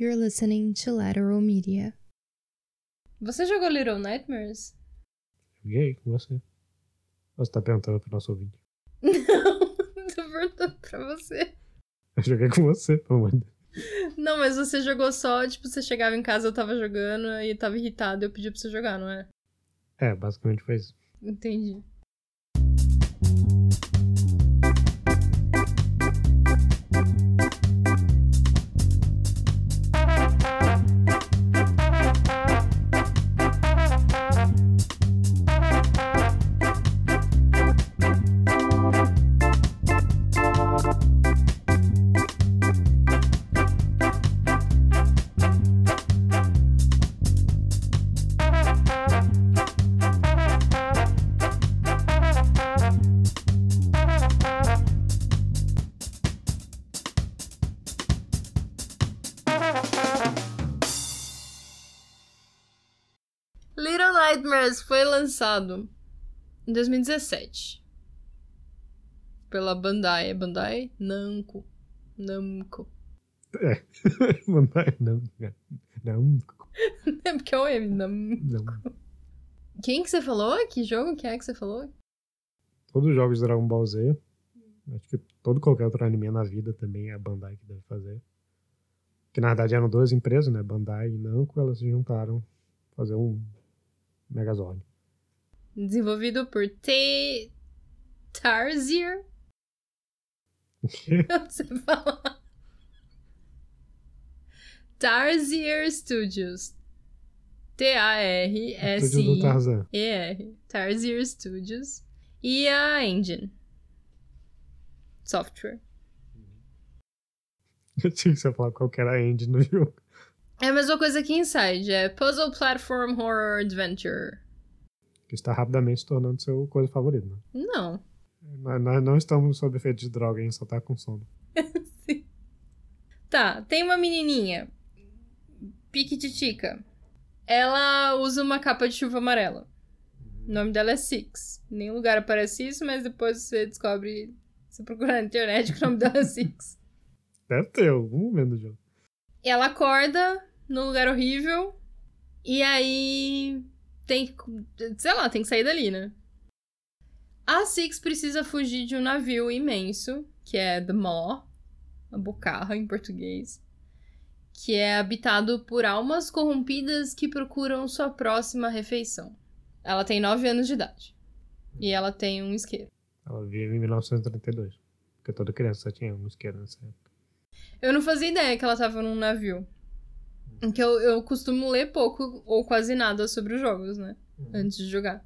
You're listening to Lateral Media. Você jogou Little Nightmares? Joguei com você. Você tá perguntando pro nosso ouvinte. Não, tô perguntando pra você. Eu joguei com você, pelo amor de Deus. Não, mas você jogou só, tipo, você chegava em casa, eu tava jogando e tava irritado e eu pedi pra você jogar, não é? É, basicamente foi isso. Entendi. Lançado em 2017 pela Bandai. É Bandai? Namco. Namco. É. Mandar- não, não, É porque é o M. Nam... não. Quem que você falou? Que jogo que é que você falou? Todos os jogos de Dragon Ball Z. Acho que todo qualquer outro anime na vida também é a Bandai que deve fazer. Que na verdade eram duas empresas, né? Bandai e Namco, elas se juntaram fazer um Megazord. Desenvolvido por T. Tarsier? Não sei falar. Tarsier Studios. T-A-R-S-I-E-R. Tarsier Studios. E a Engine. Software. Eu tinha que você falar qual era a engine no jogo. É a mesma coisa que Inside. É Puzzle Platform Horror Adventure. Que está rapidamente se tornando seu coisa favorita. Né? Não. Nós, nós não estamos sob efeito de droga, hein? Só tá com sono. Tá, tem uma menininha. Piquititica. Ela usa uma capa de chuva amarela. O nome dela é Six. Em nenhum lugar aparece isso, mas depois você descobre. Você procura na internet que o nome dela é Six. Deve ter algum momento do jogo. Ela acorda num lugar horrível. E aí. Tem que. Sei lá, tem que sair dali, né? A Six precisa fugir de um navio imenso, que é The Maw, a bocarra em português, que é habitado por almas corrompidas que procuram sua próxima refeição. Ela tem 9 anos de idade. E ela tem um isqueiro. Ela vive em 1932. Porque toda criança tinha um isqueiro nessa época. Eu não fazia ideia que ela tava num navio. Que eu, eu costumo ler pouco ou quase nada sobre os jogos, né? Antes de jogar.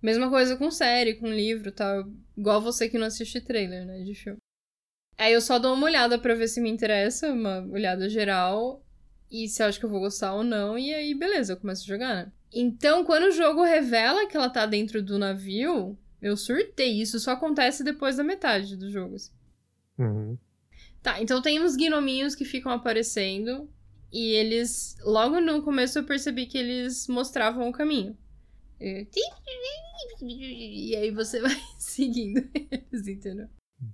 Mesma coisa com série, com livro tal. Igual você que não assiste trailer, né? De filme. Aí eu só dou uma olhada pra ver se me interessa, uma olhada geral. E se eu acho que eu vou gostar ou não. E aí, beleza, eu começo a jogar, né? Então, quando o jogo revela que ela tá dentro do navio, eu surtei. Isso só acontece depois da metade do jogo, assim. Uhum. Tá, então tem uns gnominhos que ficam aparecendo. E eles. Logo no começo eu percebi que eles mostravam o caminho. E aí você vai seguindo eles, entendeu?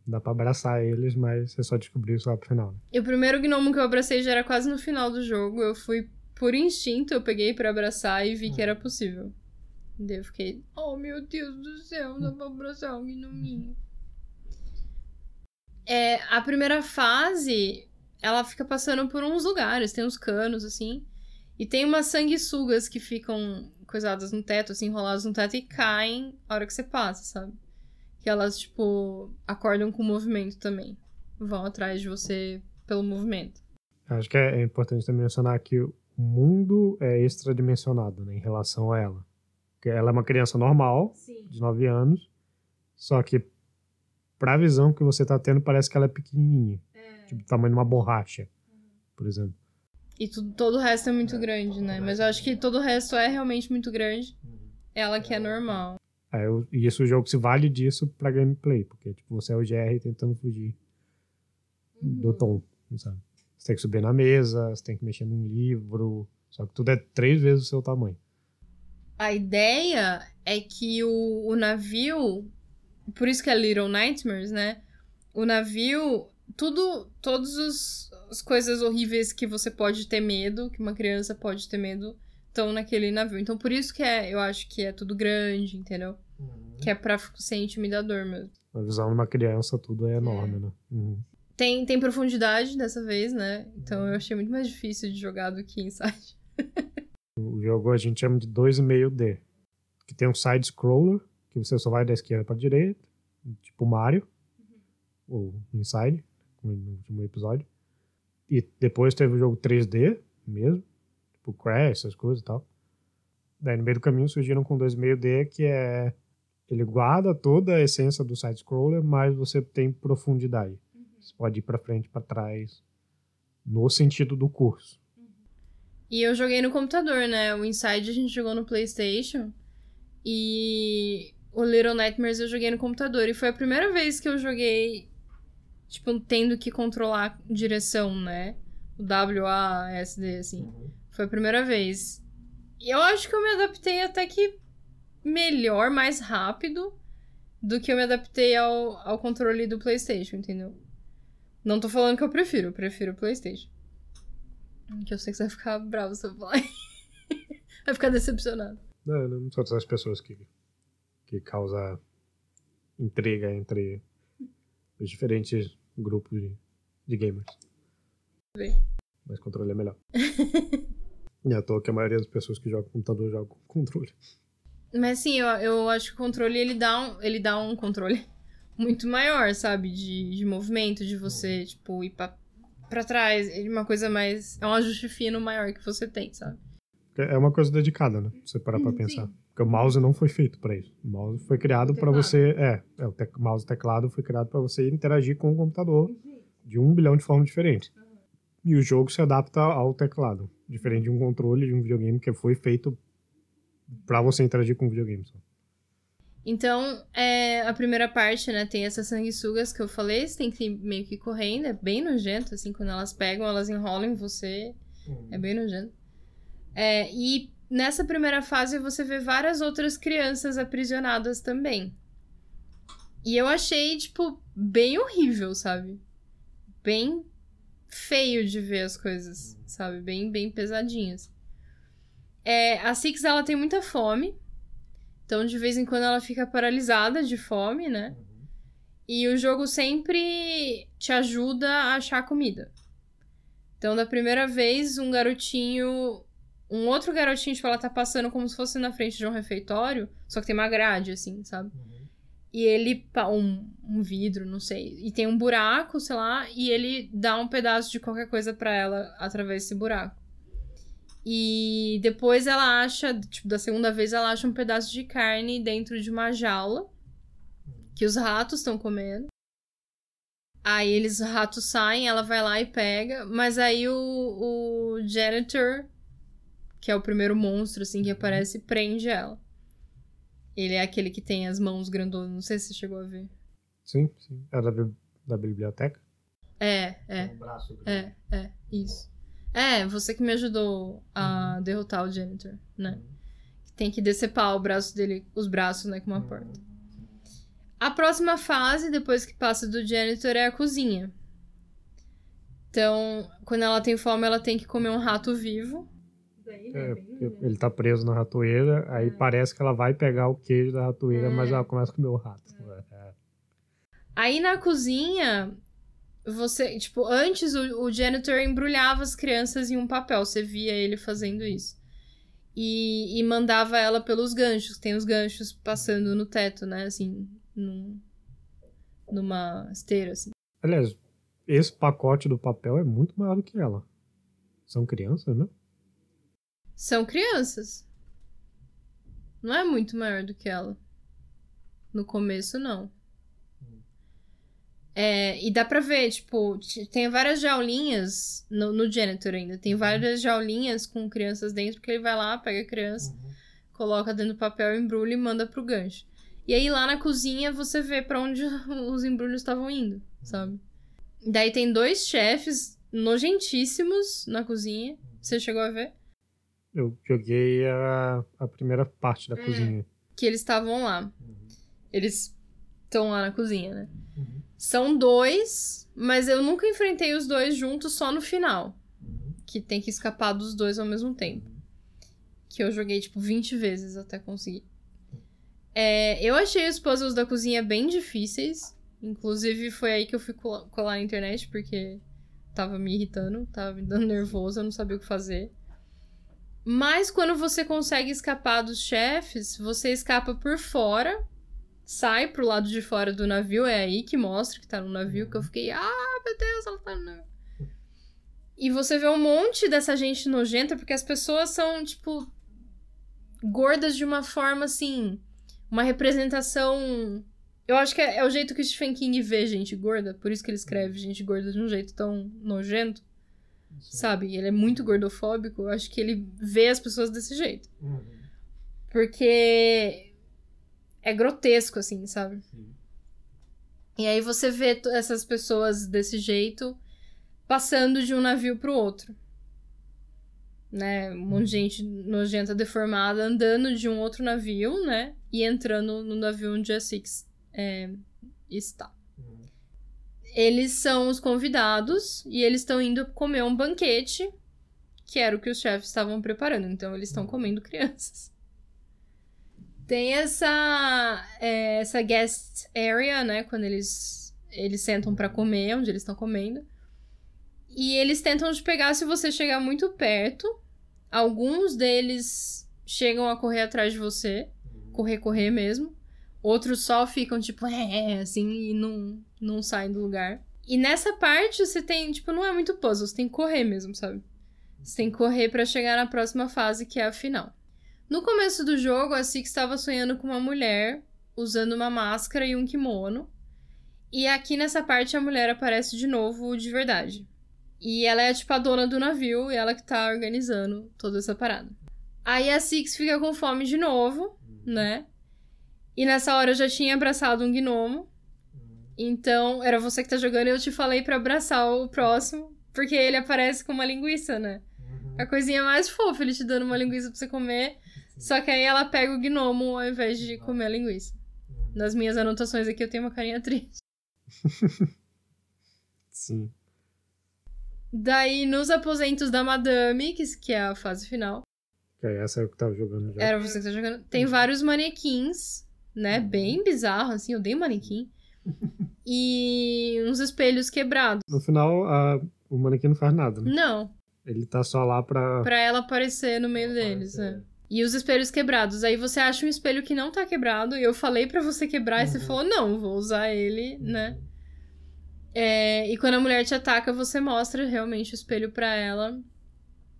Dá pra abraçar eles, mas você só descobriu isso lá pro final. né? E o primeiro gnomo que eu abracei já era quase no final do jogo. Eu fui por instinto, eu peguei pra abraçar e vi que era possível. Daí eu fiquei, oh meu Deus do céu, dá pra abraçar um gnominho. É, a primeira fase, ela fica passando por uns lugares, tem uns canos assim. E tem umas sanguessugas que ficam coisadas no teto, assim, enroladas no teto e caem a hora que você passa, sabe? Que elas, tipo, acordam com o movimento também. Vão atrás de você pelo movimento. Acho que é, é importante também mencionar que o mundo é extradimensionado né, em relação a ela. Porque ela é uma criança normal, Sim. de 9 anos, só que pra visão que você tá tendo, parece que ela é pequenininha. Tipo, do tamanho de uma borracha, por exemplo. E tudo, todo o resto é muito grande, né? Mas eu acho que todo o resto é realmente muito grande. Ela que é normal. Aí eu- e isso o jogo se vale disso pra gameplay, porque tipo, você é o GR tentando fugir do tom, sabe? Você tem que subir na mesa, você tem que mexer num livro, só que tudo é três vezes o seu tamanho. A ideia é que o, o navio. Por isso que é Little Nightmares, né? O navio tudo, todas os- as coisas horríveis que você pode ter medo, que uma criança pode ter medo, estão naquele navio. Então por isso que é, eu acho que é tudo grande, entendeu? Que é pra ser intimidador mesmo. A visão de uma criança, tudo é enorme, né? Uhum. Tem, tem profundidade dessa vez, né? Então eu achei muito mais difícil de jogar do que Inside. O jogo a gente chama de 2,5D. Que tem um side-scroller, que você só vai da esquerda pra direita, tipo Mario, ou Inside, no último episódio. E depois teve o jogo 3D mesmo, tipo Crash, essas coisas e tal. Daí no meio do caminho surgiram com 2,5D, que é. Ele guarda toda a essência do side-scroller, mas você tem profundidade. Você pode ir pra frente, pra trás, no sentido do curso. E eu joguei no computador, né? O Inside a gente jogou no PlayStation. E o Little Nightmares eu joguei no computador. E foi a primeira vez que eu joguei, tipo, tendo que controlar direção, né? O W, A, S, D, assim. Foi a primeira vez. E eu acho que eu me adaptei até que melhor, mais rápido do que eu me adaptei ao, ao controle do PlayStation, entendeu? Não tô falando que eu prefiro, eu prefiro o PlayStation. Que eu sei que você vai ficar bravo se eu falar. vai ficar decepcionado. Não, não são essas pessoas que, que causam intriga entre os diferentes grupos de, de gamers. Bem. Mas controle é melhor. e é à toa que a maioria das pessoas que jogam computador jogam com controle. Mas sim, eu, eu acho que o controle ele dá um, ele dá um controle muito maior, sabe? De, de movimento, de você, tipo, ir pra, pra trás. É uma coisa mais. É um ajuste fino maior que você tem, sabe? É uma coisa dedicada, né? Você parar pra Hum, pensar. Porque o mouse não foi feito pra isso. O mouse foi criado teclado. você. É, é o tec- mouse e teclado foi criado pra você interagir com o computador de um bilhão de formas diferentes. E o jogo se adapta ao teclado. Diferente de um controle de um videogame que foi feito pra você interagir com o videogame. Só. Então, é, a primeira parte, né, tem essas sanguessugas que eu falei, você tem que ir meio que correndo, é bem nojento, assim, quando elas pegam, elas enrolam em você, é bem nojento. É, e nessa primeira fase você vê várias outras crianças aprisionadas também. E eu achei, tipo, bem horrível, sabe? Bem feio de ver as coisas, sabe? Bem, bem pesadinhas. É, a Six, ela tem muita fome. Então, de vez em quando, ela fica paralisada de fome, né? E o jogo sempre te ajuda a achar comida. Então, da primeira vez, um garotinho. Um outro garotinho, tipo, ela tá passando como se fosse na frente de um refeitório, só que tem uma grade, assim, sabe? E ele. Um, um vidro, não sei. E tem um buraco, sei lá, e ele dá um pedaço de qualquer coisa pra ela através desse buraco. E depois ela acha, tipo, da segunda vez ela acha um pedaço de carne dentro de uma jaula que os ratos estão comendo. Aí eles, os ratos saem, ela vai lá e pega, mas aí o, o janitor, que é o primeiro monstro assim que aparece, prende ela. Ele é aquele que tem as mãos grandonas, não sei se você chegou a ver. Sim, sim. É da, da biblioteca? É, é. Um braço É, é, isso. É, você que me ajudou a derrotar o janitor, né? Tem que decepar o braço dele, os braços, né, com uma porta. A próxima fase, depois que passa do janitor, é a cozinha. Então, quando ela tem fome, ela tem que comer um rato vivo. É, porque ele tá preso na ratoeira, aí parece que ela vai pegar o queijo da ratoeira, mas ela começa a comer o rato. É. Aí na cozinha, você, tipo, antes o, o janitor embrulhava as crianças em um papel, você via ele fazendo isso. E, e mandava ela pelos ganchos, tem os ganchos passando no teto, né, assim, num, numa esteira, assim. Aliás, esse pacote do papel é muito maior do que ela. São crianças, né? São crianças. Não é muito maior do que ela. No começo, não. É, e dá pra ver, tipo, tem várias jaulinhas no, no janitor ainda. Tem várias jaulinhas com crianças dentro, porque ele vai lá, pega a criança, coloca dentro do papel, embrulha e manda pro gancho. E aí lá na cozinha você vê pra onde os embrulhos estavam indo, sabe? Daí tem dois chefes nojentíssimos na cozinha. Você chegou a ver? Eu joguei a, a primeira parte da cozinha. que eles estavam lá. Eles estão lá na cozinha, né? São dois, mas eu nunca enfrentei os dois juntos só no final. Que tem que escapar dos dois ao mesmo tempo. Que eu joguei, tipo, 20 vezes até conseguir. É, eu achei os puzzles da cozinha bem difíceis. Inclusive, foi aí que eu fui colar, colar na internet, porque tava me irritando, tava me dando nervoso, eu não sabia o que fazer. Mas quando você consegue escapar dos chefes, você escapa por fora, sai pro lado de fora do navio, é aí que mostra que tá no navio, que eu fiquei, ah, meu Deus, ela tá no navio. E você vê um monte dessa gente nojenta, porque as pessoas são, tipo, gordas de uma forma assim. Uma representação. Eu acho que é, é o jeito que Stephen King vê gente gorda, por isso que ele escreve gente gorda de um jeito tão nojento. Sim. Sabe? Ele é muito gordofóbico. Eu acho que ele vê as pessoas desse jeito. Uhum. Porque é grotesco, assim, sabe? Sim. E aí você vê essas pessoas desse jeito passando de um navio pro outro. Né? Um monte de gente nojenta, deformada, andando de um outro navio, né? E entrando no navio onde a Six é, está. Eles são os convidados e eles estão indo comer um banquete, que era o que os chefes estavam preparando. Então eles estão comendo crianças. Tem essa é, essa guest area, né, quando eles eles sentam pra comer, onde eles estão comendo. E eles tentam te pegar se você chegar muito perto. Alguns deles chegam a correr atrás de você, correr, correr mesmo. Outros só ficam tipo, é, assim, e não, não saem do lugar. E nessa parte você tem, tipo, não é muito puzzle, você tem que correr mesmo, sabe? Você tem que correr pra chegar na próxima fase, que é a final. No começo do jogo, a Six estava sonhando com uma mulher usando uma máscara e um kimono. E aqui nessa parte a mulher aparece de novo de verdade. E ela é tipo a dona do navio e ela que tá organizando toda essa parada. Aí a Six fica com fome de novo, né? E nessa hora eu já tinha abraçado um gnomo. Então, era você que tá jogando e eu te falei pra abraçar o próximo, porque ele aparece com uma linguiça, né? Uhum. A coisinha mais fofa, ele te dando uma linguiça pra você comer. Só que aí ela pega o gnomo ao invés de comer a linguiça. Nas minhas anotações aqui eu tenho uma carinha triste. Sim. Daí, nos aposentos da Madame, que, que é a fase final, Que aí essa é o que tava jogando já. era você que tá jogando, tem vários manequins, né? Bem bizarro, assim, eu dei manequim. E uns espelhos quebrados. No final, a- o manequim não faz nada, né? Não, Ele tá só lá pra. pra ela aparecer no meio deles, né? E os espelhos quebrados. Aí você acha um espelho que não tá quebrado. E eu falei pra você quebrar e você Uhum. falou, não, vou usar ele, né? É, e quando a mulher te ataca, você mostra realmente o espelho pra ela.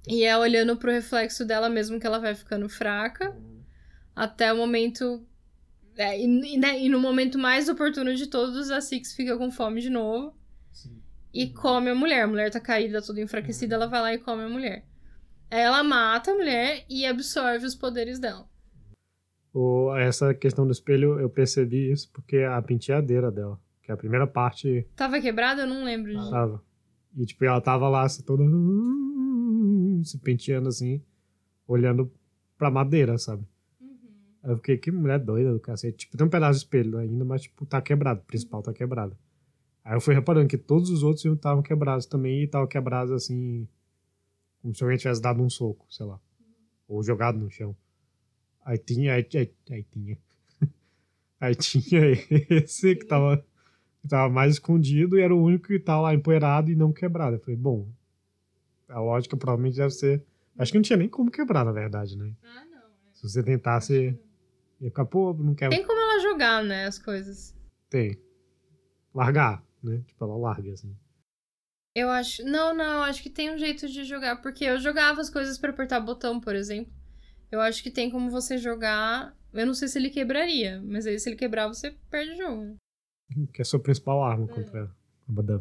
E é olhando pro reflexo dela mesmo que ela vai ficando fraca. Até o momento. É, e, e, né, e no momento mais oportuno de todos, a Six fica com fome de novo Sim. e come a mulher. A mulher tá caída, toda enfraquecida, ela vai lá e come a mulher. Aí ela mata a mulher e absorve os poderes dela. O, essa questão do espelho, eu percebi isso porque a penteadeira dela, que é a primeira parte, Tava quebrada? Eu não lembro disso. tava. E tipo, ela tava lá, assim, toda. se penteando assim, olhando pra madeira, sabe? Eu fiquei, que mulher doida do cacete. Tipo, tem um pedaço de espelho ainda, mas tipo, tá quebrado. O principal tá quebrado. Aí eu fui reparando que todos os outros estavam quebrados também e estavam quebrados assim. Como se alguém tivesse dado um soco, sei lá. Ou jogado no chão. Aí tinha. Aí, aí, aí tinha. Aí tinha esse que tava, que tava mais escondido e era o único que tava lá empoeirado e não quebrado. Eu falei, bom. A lógica provavelmente deve ser. Acho que não tinha nem como quebrar, na verdade, né? Ah, não. Se você tentasse. Pô, não. Tem como ela jogar, né, as coisas. Tem. Largar, né? Tipo, ela larga, assim. Eu acho. Não, não, acho que tem um jeito de jogar. Porque eu jogava as coisas pra apertar botão, por exemplo. Eu acho que tem como você jogar. Eu não sei se ele quebraria, mas aí se ele quebrar, você perde o jogo. né? Que é a sua principal arma contra a.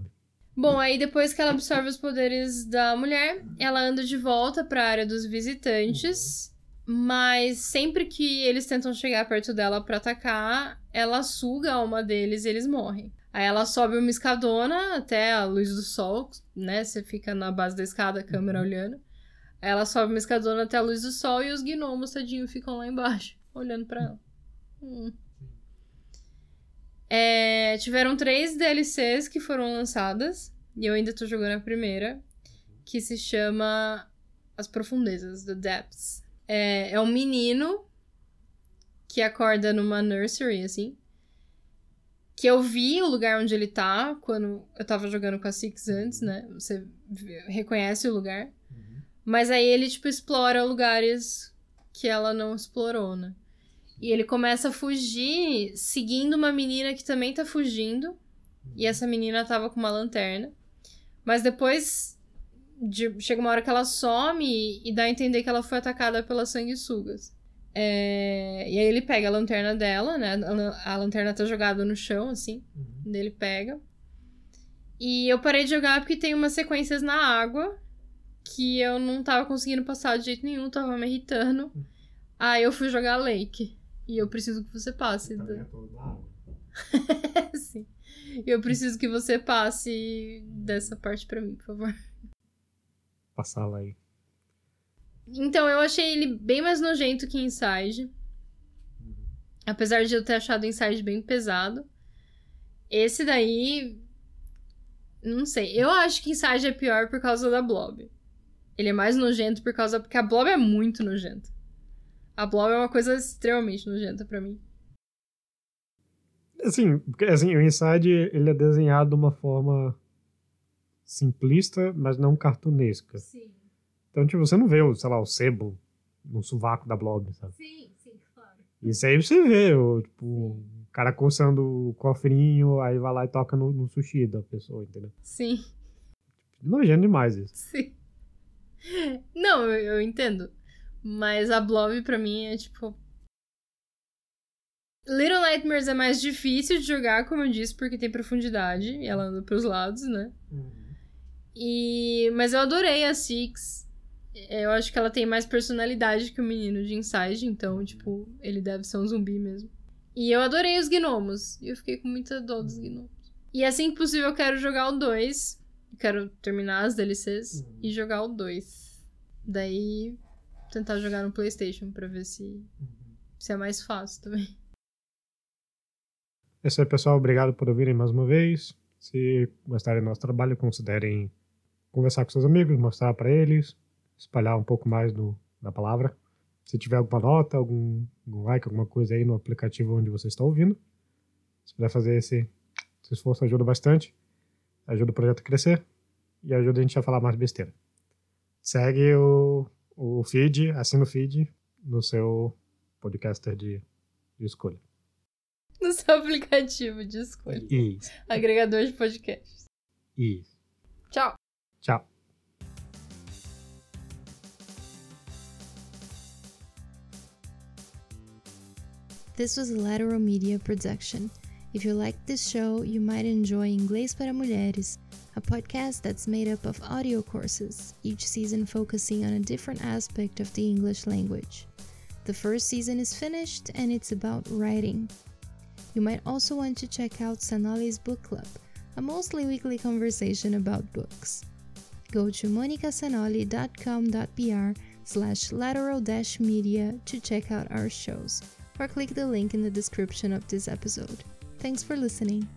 Bom, aí depois que ela absorve os poderes da mulher, ela anda de volta pra área dos visitantes. Mas sempre que eles tentam chegar perto dela pra atacar, ela suga a alma deles e eles morrem. Aí ela sobe uma escadona até a luz do sol, né? Você fica na base da escada, a câmera olhando. Aí ela sobe uma escadona até a luz do sol e os gnomos, tadinho, ficam lá embaixo, olhando pra ela. Hum. É, tiveram três DLCs que foram lançadas, e eu ainda tô jogando a primeira, que se chama As Profundezas, The Depths. É, é um menino que acorda numa nursery, assim. Que eu vi o lugar onde ele tá quando eu tava jogando com a Six antes, né? Você reconhece o lugar. Uhum. Mas aí ele, tipo, explora lugares que ela não explorou, né? E ele começa a fugir seguindo uma menina que também tá fugindo. E essa menina tava com uma lanterna. Mas depois de, chega uma hora que ela some e dá a entender que ela foi atacada pelas sanguessugas. É, e aí ele pega a lanterna dela, né? A, a lanterna tá jogada no chão, assim. Uhum. Ele pega. E eu parei de jogar porque tem umas sequências na água que eu não tava conseguindo passar de jeito nenhum, tava me irritando. Uhum. Aí eu fui jogar Lake. E eu preciso que você passe. Do... Sim. Eu preciso que você passe dessa parte pra mim, por favor. Passar lá aí. Então, eu achei ele bem mais nojento que Inside. Uhum. Apesar de eu ter achado Inside bem pesado. Esse daí. Não sei. Eu acho que Inside é pior por causa da Blob. Ele é mais nojento por causa. Porque a Blob é muito nojenta. A Blob é uma coisa extremamente nojenta para mim. Assim, porque, assim, o Inside ele é desenhado de uma forma simplista, mas não cartunesca. Sim. Então, tipo, você não vê, sei lá, o sebo no sovaco da blog, sabe? Sim, sim, claro. Isso aí você vê, o, tipo, o cara coçando o cofrinho, aí vai lá e toca no, no sushi da pessoa, entendeu? Sim. Nojento demais isso. Sim. Não, eu, eu entendo. Mas a Blob pra mim é tipo. Little Nightmares é mais difícil de jogar, como eu disse, porque tem profundidade e ela anda pros lados, né? Uhum. E... Mas eu adorei a Six. Eu acho que ela tem mais personalidade que o menino de Inside, então, tipo, ele deve ser um zumbi mesmo. E eu adorei os gnomos. E eu fiquei com muita dor dos gnomos. E assim que possível eu quero jogar o 2. Quero terminar as DLCs uhum. e jogar o 2. Daí tentar jogar no PlayStation pra ver se, uhum. se é mais fácil também. É isso aí, pessoal. Obrigado por ouvirem mais uma vez. Se gostarem do nosso trabalho, considerem conversar com seus amigos, mostrar para eles espalhar um pouco mais do, da palavra. Se tiver alguma nota, algum, algum like, alguma coisa aí no aplicativo onde você está ouvindo, se puder fazer esse, esse esforço, ajuda bastante. Ajuda o projeto a crescer e ajuda a gente a falar mais besteira. Segue o, o feed, assina o feed no seu podcaster de, de escolha. No seu aplicativo de escolha. Isso. Agregador de podcasts. Isso. Tchau. This was a Lateral Media production. If you like this show, you might enjoy Inglês para Mulheres, a podcast that's made up of audio courses, each season focusing on a different aspect of the English language. The first season is finished and it's about writing. You might also want to check out Sanali's Book Club, a mostly weekly conversation about books. Go to monicasanoli.com.br slash lateral dash media to check out our shows or click the link in the description of this episode. Thanks for listening.